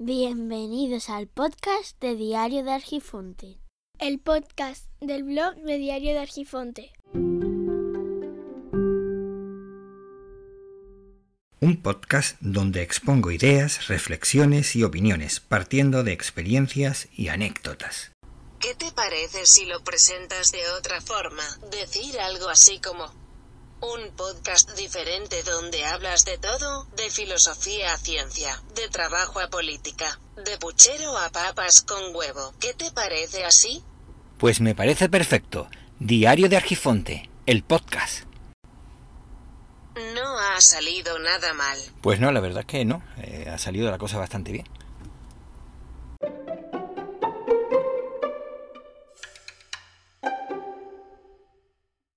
Bienvenidos al podcast de Diario de Argifonte. El podcast del blog de Diario de Argifonte. Un podcast donde expongo ideas, reflexiones y opiniones partiendo de experiencias y anécdotas. ¿Qué te parece si lo presentas de otra forma? Decir algo así como un podcast diferente donde hablas de todo, de filosofía a ciencia, de trabajo a política, de puchero a papas con huevo. ¿Qué te parece así? Pues me parece perfecto. Diario de Argifonte, el podcast. No ha salido nada mal. Pues no, la verdad es que no. Eh, ha salido la cosa bastante bien.